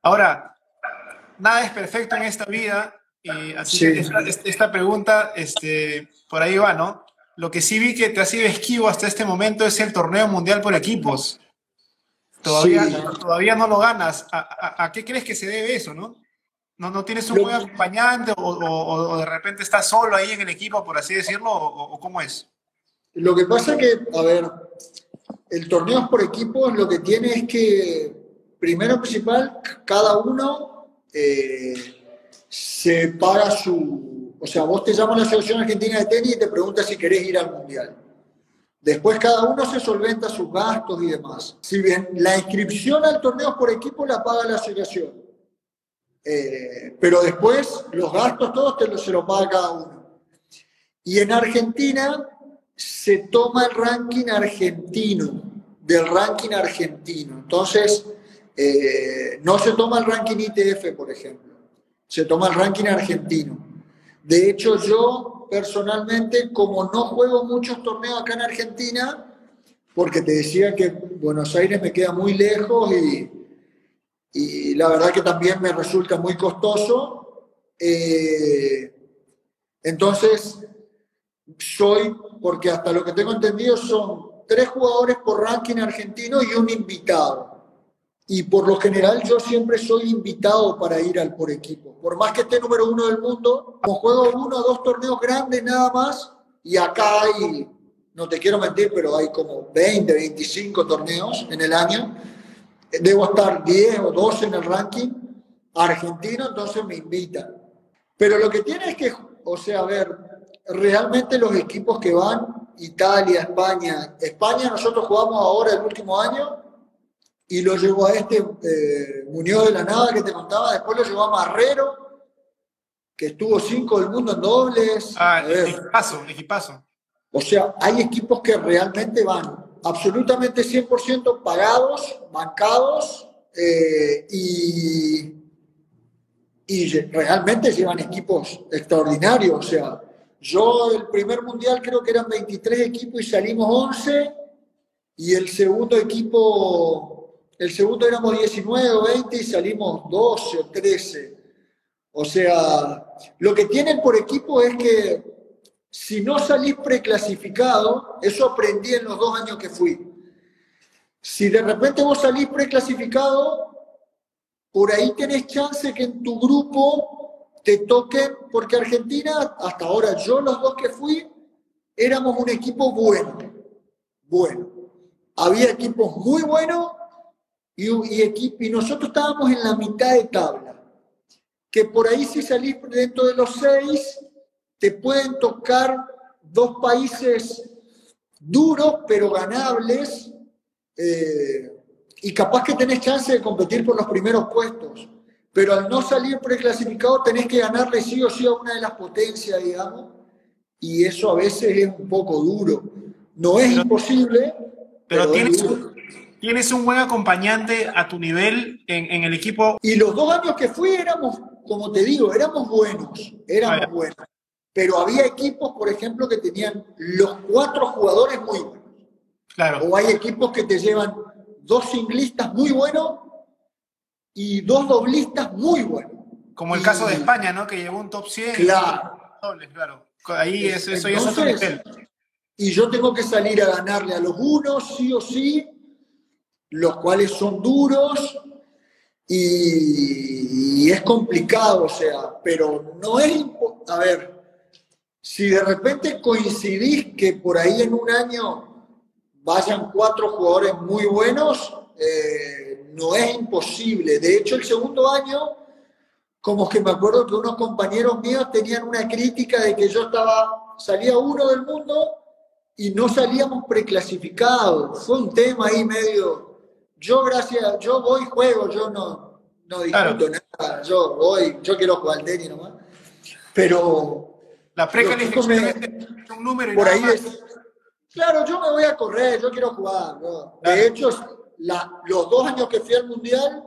Ahora, nada es perfecto en esta vida, y así que esta, esta, pregunta, este, por ahí va, ¿no? Lo que sí vi que te ha sido esquivo hasta este momento es el torneo mundial por equipos. Todavía, todavía no lo ganas. ¿A, qué crees que se debe eso, no? ¿No, no tienes un buen acompañante o, de repente estás solo ahí en el equipo, por así decirlo? ¿O, cómo es? Lo que pasa que, a ver, el torneo por equipos lo que tiene es que, primero principal, cada uno eh, se paga su, o sea, vos te llamas a la selección argentina de tenis y te preguntas si querés ir al mundial. Después cada uno se solventa sus gastos y demás. Si bien la inscripción al torneo por equipo la paga la asociación, Eh, pero después los gastos todos te los, se los paga cada uno. Y en Argentina se toma el ranking argentino, del ranking argentino. Entonces, eh, no se toma el ranking ITF, por ejemplo, se toma el ranking argentino. De hecho, yo personalmente, como no juego muchos torneos acá en Argentina, porque te decía que Buenos Aires me queda muy lejos y, la verdad que también me resulta muy costoso. Eh, entonces, soy, porque hasta lo que tengo entendido son tres jugadores por ranking argentino y un invitado. Y por lo general yo siempre soy invitado para ir al por equipo. Por más que esté número uno del mundo, como juego uno o dos torneos grandes nada más, y acá hay, no te quiero mentir, pero hay como 20, 25 torneos en el año debo estar 10 o 12 en el ranking argentino, entonces me invitan. Pero lo que tiene es que, o sea, a ver, realmente los equipos que van, Italia, España, España nosotros jugamos ahora el último año y lo llevó a este eh, Muñoz de la Nada que te contaba, después lo llevó a Marrero, que estuvo cinco del mundo en dobles. Ah, equipazo, equipazo. O sea, hay equipos que realmente van absolutamente 100% pagados, bancados eh, y, y realmente llevan equipos extraordinarios. O sea, yo el primer mundial creo que eran 23 equipos y salimos 11 y el segundo equipo, el segundo éramos 19 o 20 y salimos 12 o 13. O sea, lo que tienen por equipo es que si no salís preclasificado, eso aprendí en los dos años que fui. Si de repente vos salís preclasificado, por ahí tenés chance que en tu grupo te toquen, porque Argentina, hasta ahora yo los dos que fui, éramos un equipo bueno, bueno. Había equipos muy buenos y, y, y nosotros estábamos en la mitad de tabla. Que por ahí si salís dentro de los seis, te pueden tocar dos países duros pero ganables eh, y capaz que tenés chance de competir por los primeros puestos. Pero al no salir preclasificado tenés que ganarle sí o sí a una de las potencias, digamos, y eso a veces es un poco duro. No es imposible, pero, tienes, un, tienes, un, buen acompañante a tu nivel en, en, el equipo. Y los dos años que fui éramos, como te digo, éramos buenos, éramos buenos. Pero había equipos, por ejemplo, que tenían los cuatro jugadores muy buenos. Claro. O hay equipos que te llevan dos singlistas muy buenos y dos doblistas muy buenos. Como el caso de España, ¿no? Que llevó un top 100. Claro. claro. Ahí eso, eso es otro nivel. Y yo tengo que salir a ganarle a los unos, sí o sí, los cuales son duros, y, es complicado, o sea, pero no es, a ver, si de repente coincidís que por ahí en un año vayan cuatro jugadores muy buenos, eh, no es imposible. De hecho, el segundo año, como que me acuerdo que unos compañeros míos tenían una crítica de que yo estaba, salía uno del mundo y no salíamos preclasificados. Fue un tema ahí medio. Yo, gracias, yo voy, juego, yo no, no discuto nada, yo voy, yo quiero jugar al tenis nomás. Pero la precalificación es un número. por ahí es. Claro, yo me voy a correr, yo quiero jugar. De hecho, los dos años que fui al mundial,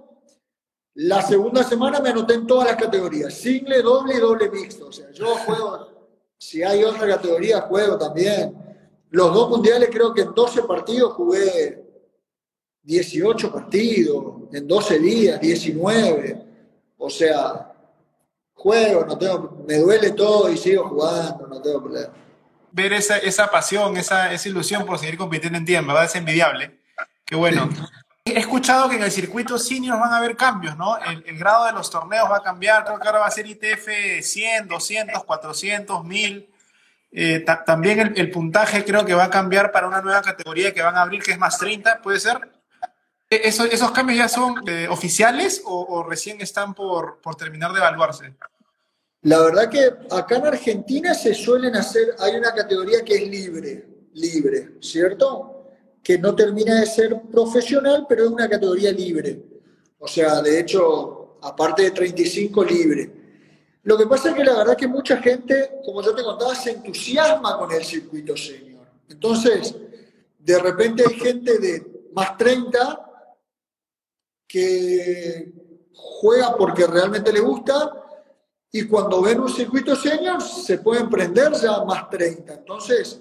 la segunda semana me anoté en todas las categorías: single, doble y doble mixto. O sea, yo juego. si hay otra categoría, juego también. Los dos mundiales, creo que en 12 partidos jugué 18 partidos, en 12 días, 19. O sea, juego, no tengo, me duele todo y sigo jugando, no tengo problema. Ver esa, esa pasión, esa, esa ilusión por seguir compitiendo en tiempo, ¿verdad? Es envidiable. Qué bueno. He escuchado que en el circuito senior van a haber cambios, ¿no? El, el, grado de los torneos va a cambiar, creo que ahora va a ser ITF 100, 200, 400, 1000. Eh, también el, el, puntaje creo que va a cambiar para una nueva categoría que van a abrir, que es más 30, ¿puede ser? ¿E-, ¿Esos, esos cambios ya son eh, oficiales o, o, recién están por, por terminar de evaluarse? La verdad que acá en Argentina se suelen hacer, hay una categoría que es libre, libre, ¿cierto? Que no termina de ser profesional, pero es una categoría libre. O sea, de hecho, aparte de 35 libre. Lo que pasa es que la verdad que mucha gente, como yo te contaba, se entusiasma con el circuito senior. Entonces, de repente hay gente de más 30 que juega porque realmente le gusta y cuando ven un circuito senior se pueden prender ya más 30. Entonces,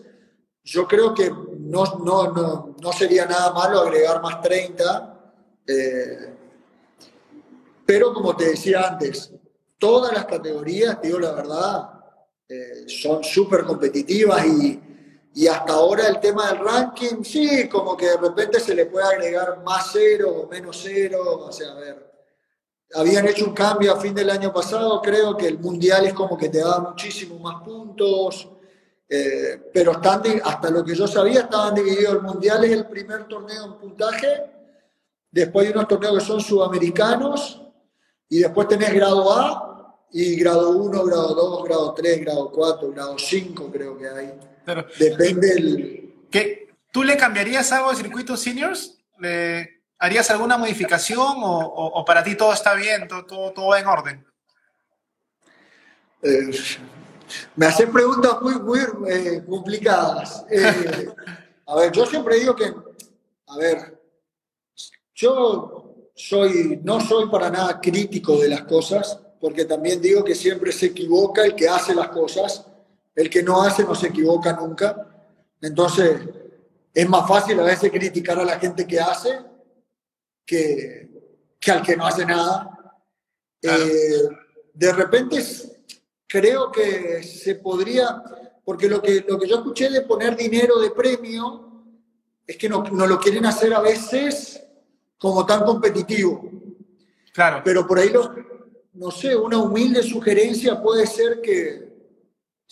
yo creo que no, no, no, sería nada malo agregar más 30. Eh, pero como te decía antes, todas las categorías, digo la verdad, eh, son súper competitivas y, y, hasta ahora el tema del ranking, sí, como que de repente se le puede agregar más cero o menos cero, o sea, a ver, habían hecho un cambio a fin del año pasado, creo que el mundial es como que te da muchísimos más puntos, eh, pero están, hasta lo que yo sabía, estaban divididos, el mundial es el primer torneo en puntaje, después hay unos torneos que son sudamericanos, y después tenés grado A, y grado 1, grado 2, grado 3, grado 4, grado 5 creo que hay. Depende del... ¿Qué? ¿Tú le cambiarías algo al circuito seniors? ¿Le ¿Harías alguna modificación o, para ti todo está bien, todo, todo, va en orden? Eh, me hacen preguntas muy, muy eh, complicadas. Eh, a ver, yo siempre digo que, a ver, yo soy, no soy para nada crítico de las cosas, porque también digo que siempre se equivoca el que hace las cosas, el que no hace no se equivoca nunca. Entonces, es más fácil a veces criticar a la gente que hace que, que al que no hace nada. Eh, de repente creo que se podría, porque lo que, lo que yo escuché de poner dinero de premio es que no, no lo quieren hacer a veces como tan competitivo. Claro. Pero por ahí los, no sé, una humilde sugerencia puede ser que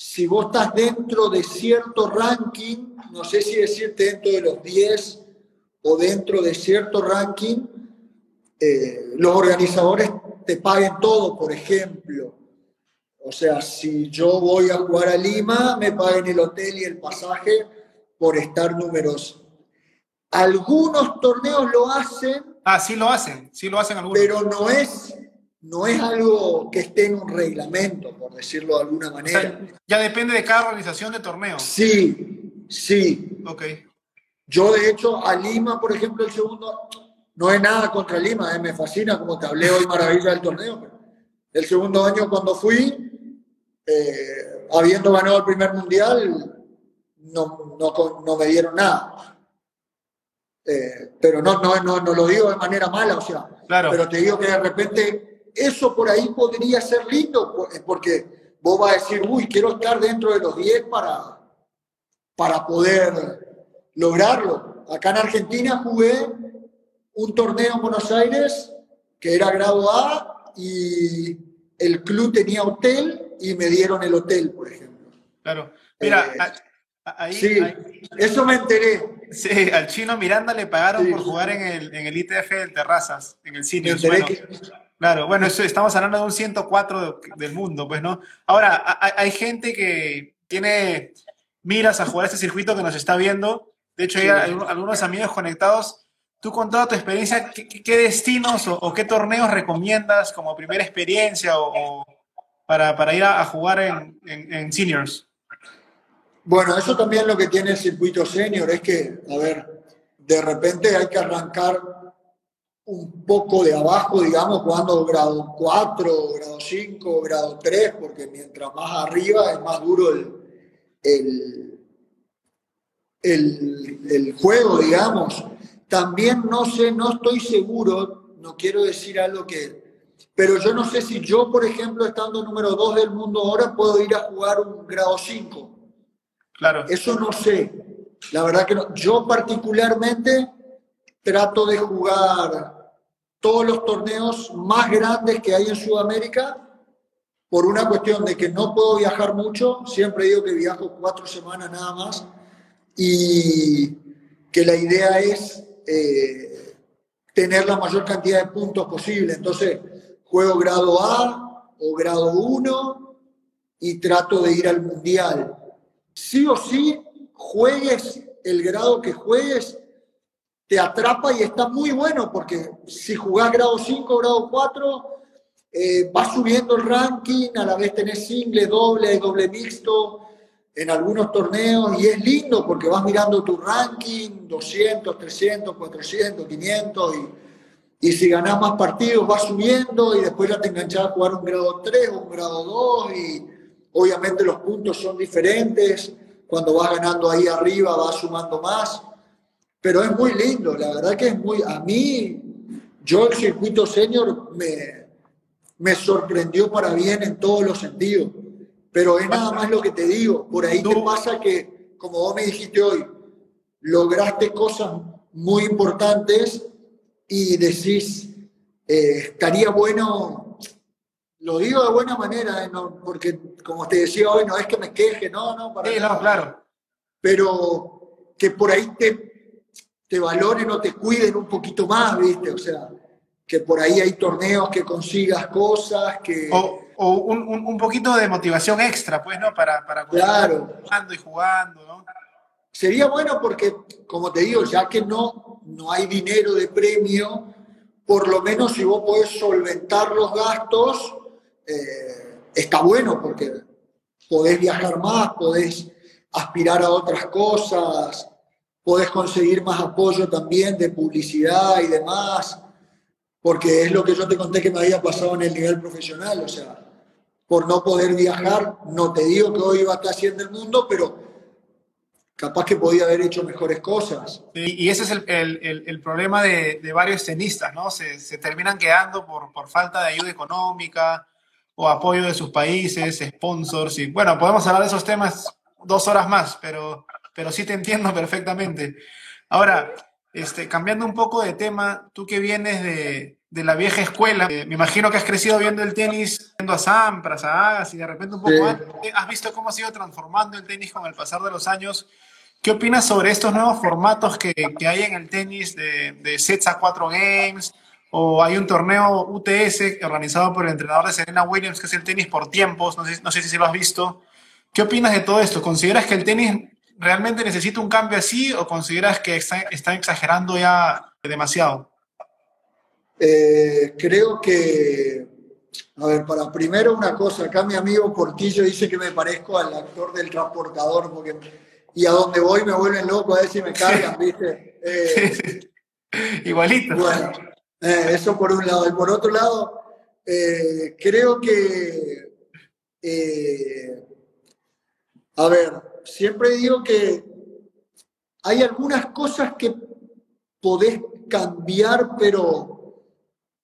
si vos estás dentro de cierto ranking, no sé si decirte dentro de los 10 o dentro de cierto ranking, eh, los organizadores te paguen todo, por ejemplo. O sea, si yo voy a jugar a Lima, me paguen el hotel y el pasaje por estar numeroso. Algunos torneos lo hacen. Ah, sí lo hacen, sí lo hacen algunos. Pero no es no es algo que esté en un reglamento, por decirlo de alguna manera. ya depende de cada organización de torneo. Sí, sí. Ok. Yo, de hecho, a Lima, por ejemplo, el segundo, no es nada contra Lima, eh, me fascina, como te hablé hoy, maravilla del torneo. El segundo año, cuando fui, eh, habiendo ganado el primer mundial, no, no, me dieron nada. Eh, pero no, no, no, no, lo digo de manera mala, o sea, claro. pero te digo que de repente eso por ahí podría ser lindo, eh, porque vos vas a decir, uy, quiero estar dentro de los 10 para, para poder lograrlo. Acá en Argentina jugué un torneo en Buenos Aires que era grado A y el club tenía hotel y me dieron el hotel, por ejemplo. Claro. Mira, eh, ahí, sí, eso me enteré. Sí, al chino Miranda le pagaron por jugar en el, en el ITF de Terrazas, en el cine. Claro, bueno, eso, estamos hablando de un 104 del mundo, pues, ¿no? Ahora, hay, gente que tiene miras a jugar este circuito que nos está viendo. De hecho, hay algunos amigos conectados. Tú con toda tu experiencia, ¿qué, destinos o, qué torneos recomiendas como primera experiencia o, para, ir a, jugar en, en, seniors? Bueno, eso también lo que tiene el circuito senior es que, a ver, de repente hay que arrancar un poco de abajo, digamos, jugando grado 4, grado 5, grado 3, porque mientras más arriba es más duro el, el, el, juego, digamos. También no sé, no estoy seguro, no quiero decir algo que... Pero yo no sé si yo, por ejemplo, estando número 2 del mundo ahora, puedo ir a jugar un grado 5. Claro. Eso no sé. La verdad que no. Yo particularmente trato de jugar todos los torneos más grandes que hay en Sudamérica por una cuestión de que no puedo viajar mucho, siempre digo que viajo cuatro semanas nada más, y que la idea es eh, tener la mayor cantidad de puntos posible. Entonces, juego grado A o grado 1 y trato de ir al mundial. Sí o sí, juegues el grado que juegues, te atrapa y está muy bueno, porque si jugás grado 5, grado 4, eh, vas subiendo el ranking, a la vez tenés single, doble, doble mixto en algunos torneos y es lindo porque vas mirando tu ranking, 200, 300, 400, 500 y, y si ganás más partidos vas subiendo y después ya te enganchás a jugar un grado 3 o un grado 2 y obviamente los puntos son diferentes, cuando vas ganando ahí arriba vas sumando más, pero es muy lindo, la verdad que es muy, a mí, yo el circuito senior me, me sorprendió para bien en todos los sentidos. Pero es nada más lo que te digo. Por ahí te pasa que, como vos me dijiste hoy, lograste cosas muy importantes y decís, eh, estaría bueno, lo digo de buena manera, eh, porque como te decía hoy, no es que me queje, no, no, para sí, no, claro. Pero que por ahí te, te valoren o te cuiden un poquito más, ¿viste? O sea, que por ahí hay torneos que consigas cosas, que... O, o un, un, poquito de motivación extra, pues, ¿no? Para, para claro. jugando y jugando, ¿no? Sería bueno porque, como te digo, ya que no, no hay dinero de premio, por lo menos si vos podés solventar los gastos, eh, está bueno porque podés viajar más, podés aspirar a otras cosas, podés conseguir más apoyo también de publicidad y demás porque es lo que yo te conté que me había pasado en el nivel profesional, o sea, por no poder viajar, no te digo que hoy iba a estar en el mundo, pero capaz que podía haber hecho mejores cosas. Y, ese es el, el, el problema de, de, varios tenistas, ¿no? Se, se terminan quedando por, por, falta de ayuda económica o apoyo de sus países, sponsors, y bueno, podemos hablar de esos temas dos horas más, pero, pero sí te entiendo perfectamente. Ahora, este, cambiando un poco de tema, tú que vienes de, de la vieja escuela, eh, me imagino que has crecido viendo el tenis, viendo a Sampras, a Agas y de repente un poco antes, has visto cómo ha sido transformando el tenis con el pasar de los años. ¿Qué opinas sobre estos nuevos formatos que, que hay en el tenis de, de, sets a cuatro games? O hay un torneo UTS organizado por el entrenador de Serena Williams, que es el tenis por tiempos, no sé, no sé si lo has visto. ¿Qué opinas de todo esto? ¿Consideras que el tenis realmente necesita un cambio así o consideras que están está exagerando ya demasiado? Eh, creo que, a ver, para primero una cosa, acá mi amigo Portillo dice que me parezco al actor del transportador, porque y a donde voy me vuelven loco a ver si me cargan, ¿viste? Eh, Igualito. Bueno, eh, eso por un lado. Y por otro lado, creo que, a ver, siempre digo que hay algunas cosas que podés cambiar, pero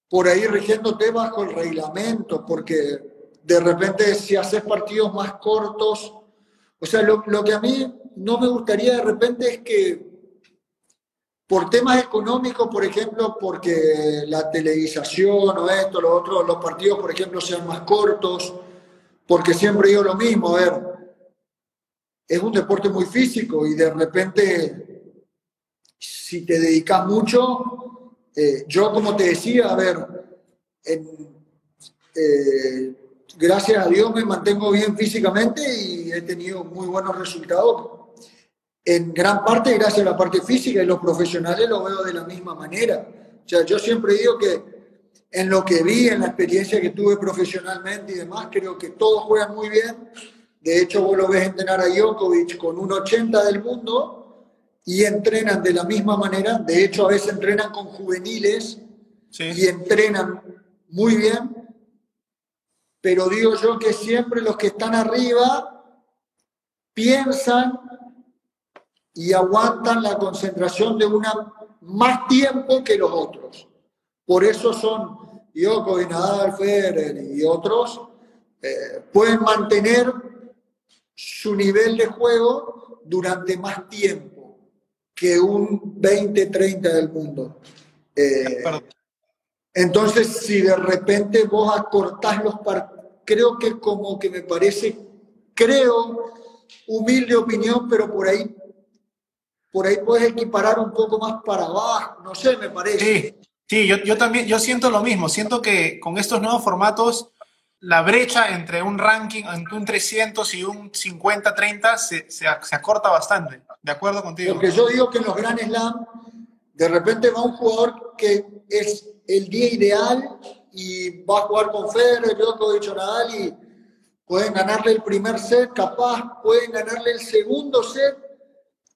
por ahí rigiéndote bajo el reglamento, porque de repente si haces partidos más cortos, o sea, lo, que a mí no me gustaría de repente es que por temas económicos, por ejemplo, porque la televisación o esto, lo otro, los partidos, por ejemplo, sean más cortos, porque siempre digo lo mismo, a ver, es un deporte muy físico y de repente, si te dedicas mucho, eh, yo como te decía, a ver, eh, gracias a Dios me mantengo bien físicamente y he tenido muy buenos resultados. En gran parte gracias a la parte física y los profesionales lo veo de la misma manera. O sea, yo siempre digo que en lo que vi, en la experiencia que tuve profesionalmente y demás, creo que todos juegan muy bien de hecho, vos lo ves entrenar a Djokovic con un 80 del mundo y entrenan de la misma manera. De hecho, a veces entrenan con juveniles y entrenan muy bien. Pero digo yo que siempre los que están arriba piensan y aguantan la concentración de una más tiempo que los otros. Por eso son Djokovic, Nadal, Federer y otros, eh, pueden mantener su nivel de juego durante más tiempo que un 20-30 del mundo. Eh, entonces, si de repente vos acortás los partidos, creo que como que me parece, creo, humilde opinión, pero por ahí, por ahí puedes equiparar un poco más para abajo, no sé, me parece. Sí, sí yo, yo también, yo siento lo mismo, siento que con estos nuevos formatos la brecha entre un ranking, entre un 300 y un 50-30 se, se, acorta bastante. ¿De acuerdo contigo? Porque yo digo que en los Grand Slam, de repente va un jugador que es el día ideal y va a jugar con Federer, Djokovic Nadal y pueden ganarle el primer set, capaz pueden ganarle el segundo set,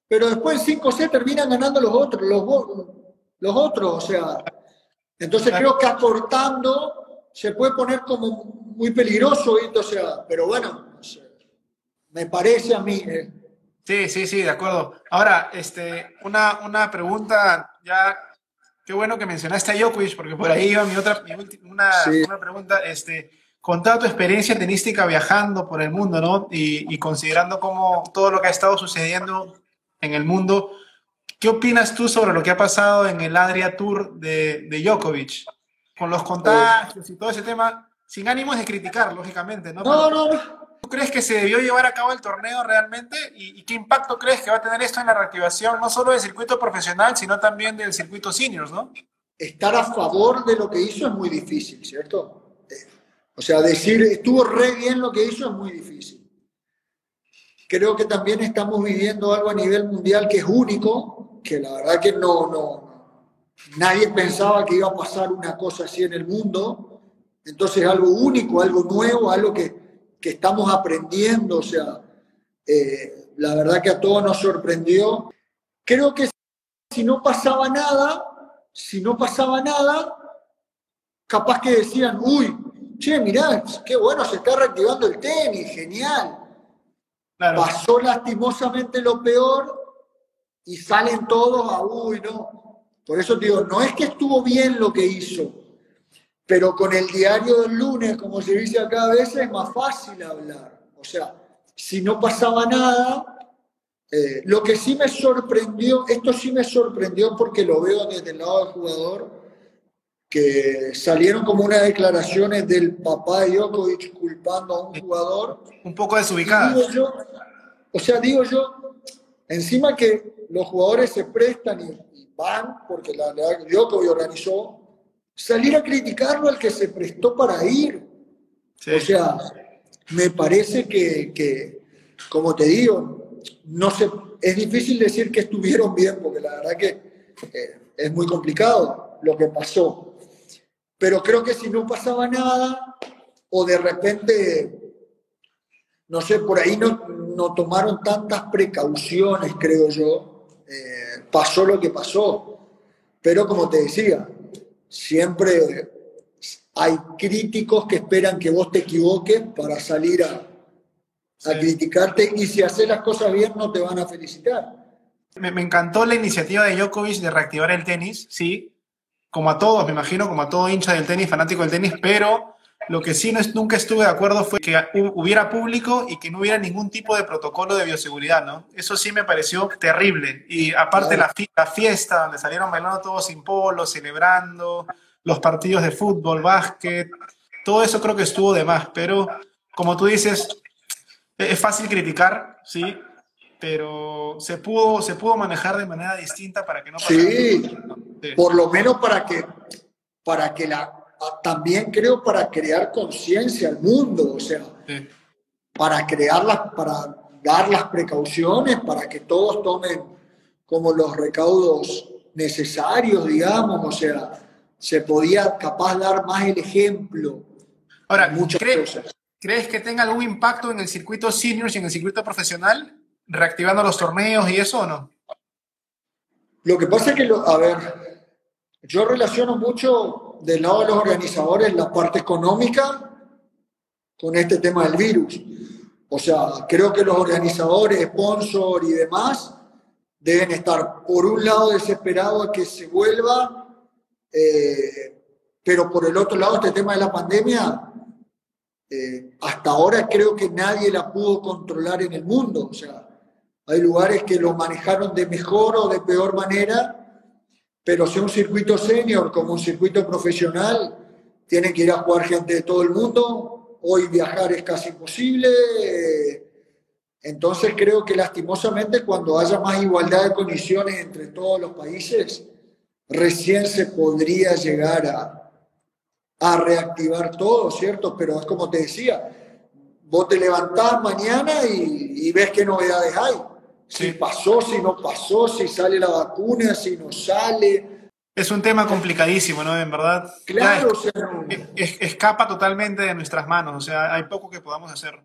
pero después en cinco sets terminan ganando los otros, los, los otros, o sea, entonces creo que acortando se puede poner como muy peligroso, o sea, pero bueno, me parece a mí. Eh. Sí, sí, sí, de acuerdo. Ahora, este, una, una pregunta ya Qué bueno que mencionaste a Djokovic, porque por ahí iba mi otra, una, una, pregunta, este, con toda tu experiencia tenística viajando por el mundo, ¿no? Y, considerando cómo todo lo que ha estado sucediendo en el mundo, ¿qué opinas tú sobre lo que ha pasado en el Adria Tour de, de Djokovic? Con los contagios y todo ese tema, sin ánimos de criticar, lógicamente, ¿no? No, no, no. ¿Tú crees que se debió llevar a cabo el torneo realmente? ¿Y, qué impacto crees que va a tener esto en la reactivación, no solo del circuito profesional, sino también del circuito seniors, ¿no? Estar a favor de lo que hizo es muy difícil, ¿cierto? Eh, o sea, decir estuvo re bien lo que hizo es muy difícil. Creo que también estamos viviendo algo a nivel mundial que es único, que la verdad que no, no, nadie pensaba que iba a pasar una cosa así en el mundo. Entonces, algo único, algo nuevo, algo que, que estamos aprendiendo, o sea, eh, la verdad que a todos nos sorprendió. Creo que si no pasaba nada, si no pasaba nada, capaz que decían, uy, che, mirá, qué bueno, se está reactivando el tenis, genial. Pasó lastimosamente lo peor y salen todos a, uy, no. Por eso digo, no es que estuvo bien lo que hizo, pero con el diario del lunes, como se dice acá a veces, es más fácil hablar. O sea, si no pasaba nada, eh, lo que sí me sorprendió, esto sí me sorprendió porque lo veo desde el lado del jugador, que salieron como unas declaraciones del papá de Djokovic culpando a un jugador. Un poco desubicadas. o sea, digo yo, encima que los jugadores se prestan y, van, porque la, la Djokovic organizó, salir a criticarlo al que se prestó para ir. O sea, me parece que, como te digo, no es difícil decir que estuvieron bien, porque la verdad que eh, es muy complicado lo que pasó. Pero creo que si no pasaba nada, o de repente, no sé, por ahí no, no tomaron tantas precauciones, creo yo, eh, pasó lo que pasó. Pero como te decía, siempre hay críticos que esperan que vos te equivoques para salir a, criticarte y si haces las cosas bien no te van a felicitar. Me, encantó la iniciativa de Djokovic de reactivar el tenis, sí, como a todos, me imagino, como a todo hincha del tenis, fanático del tenis, pero lo que sí no, nunca estuve de acuerdo fue que hubiera público y que no hubiera ningún tipo de protocolo de bioseguridad, ¿no? Eso sí me pareció terrible. Y aparte la, fiesta, donde salieron bailando todos sin polo, celebrando, los partidos de fútbol, básquet, todo eso creo que estuvo de más. Pero como tú dices, e-, es fácil criticar, sí, pero se pudo, se pudo manejar de manera distinta para que no pasara. Sí, por lo menos para que, para que la también creo para crear conciencia al mundo, o sea, para crearlas, para dar las precauciones, para que todos tomen como los recaudos necesarios, digamos, o sea, se podía capaz dar más el ejemplo. Ahora, muchas cosas. ¿crees que tenga algún impacto en el circuito seniors y en el circuito profesional, reactivando los torneos y eso o no? Lo que pasa es que, a ver, yo relaciono mucho del lado de los organizadores la parte económica con este tema del virus. O sea, creo que los organizadores, sponsor y demás deben estar, por un lado, desesperados a que se vuelva, eh, pero por el otro lado, este tema de la pandemia, eh, hasta ahora creo que nadie la pudo controlar en el mundo. O sea, hay lugares que lo manejaron de mejor o de peor manera pero si un circuito senior como un circuito profesional, tiene que ir a jugar gente de todo el mundo. Hoy viajar es casi imposible. Entonces creo que lastimosamente cuando haya más igualdad de condiciones entre todos los países, recién se podría llegar a, a reactivar todo, ¿cierto? Pero es como te decía, vos te levantás mañana y, y ves qué novedades hay si pasó, si no pasó, si sale la vacuna, si no sale. es un tema complicadísimo, ¿no? En verdad. Claro, escapa totalmente de nuestras manos, o sea, hay poco que podamos hacer.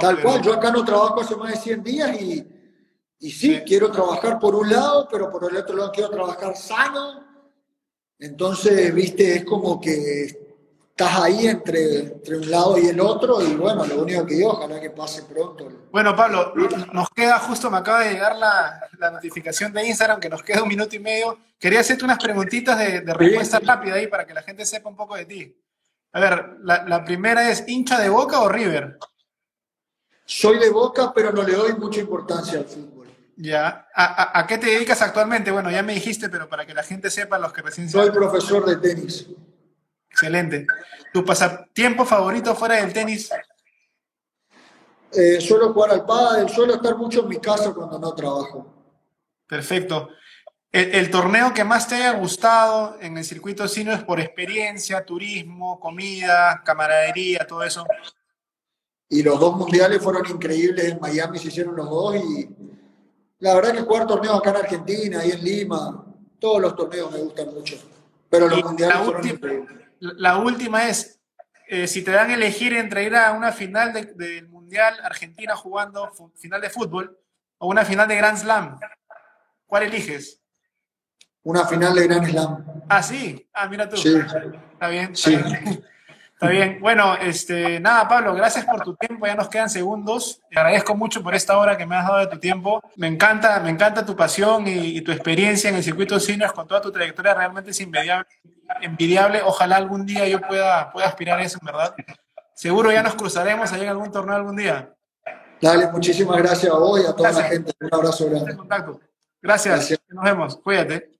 Tal cual, yo acá no trabajo hace más de 100 días y, y sí, quiero trabajar por un lado, pero por el otro lado quiero trabajar sano. Entonces, viste, es como que estás ahí entre, entre un lado y el otro y bueno, lo único que digo, ojalá que pase pronto. Bueno, Pablo, nos queda justo, me acaba de llegar la, la notificación de Instagram que nos queda un minuto y medio. Quería hacerte unas preguntitas de, de respuesta rápida ahí para que la gente sepa un poco de ti. A ver, la, la primera es, ¿hincha de Boca o River? Soy de Boca, pero no le doy mucha importancia al fútbol. Ya. ¿A, a, qué te dedicas actualmente? Bueno, ya me dijiste, pero para que la gente sepa, los que recién... Soy profesor de tenis. Excelente. ¿Tu pasatiempo favorito fuera del tenis? Eh, suelo jugar al pádel, suelo estar mucho en mi casa cuando no trabajo. Perfecto. El, torneo que más te haya gustado en el circuito sino es por experiencia, turismo, comida, camaradería, todo eso. Y los dos mundiales fueron increíbles. En Miami se hicieron los dos y la verdad que jugar torneos acá en Argentina y en Lima, todos los torneos me gustan mucho. Pero los mundiales fueron increíbles la última es, eh, si te dan a elegir entre ir a una final del Mundial Argentina jugando final de fútbol o una final de Grand Slam, ¿cuál eliges? Una final de Grand Slam. Ah, sí. Ah, mira tú. Sí. Está bien. sí. Está bien. Bueno, este, nada, Pablo, gracias por tu tiempo. Ya nos quedan segundos. Te agradezco mucho por esta hora que me has dado de tu tiempo. Me encanta, me encanta tu pasión y, tu experiencia en el circuito seniors con toda tu trayectoria. Realmente es envidiable. Envidiable. Ojalá algún día yo pueda, pueda aspirar a eso, en verdad. Seguro ya nos cruzaremos ahí en algún torneo algún día. Dale, muchísimas gracias a vos y a toda la gente. Un abrazo grande. Gracias. gracias. Nos vemos. Cuídate.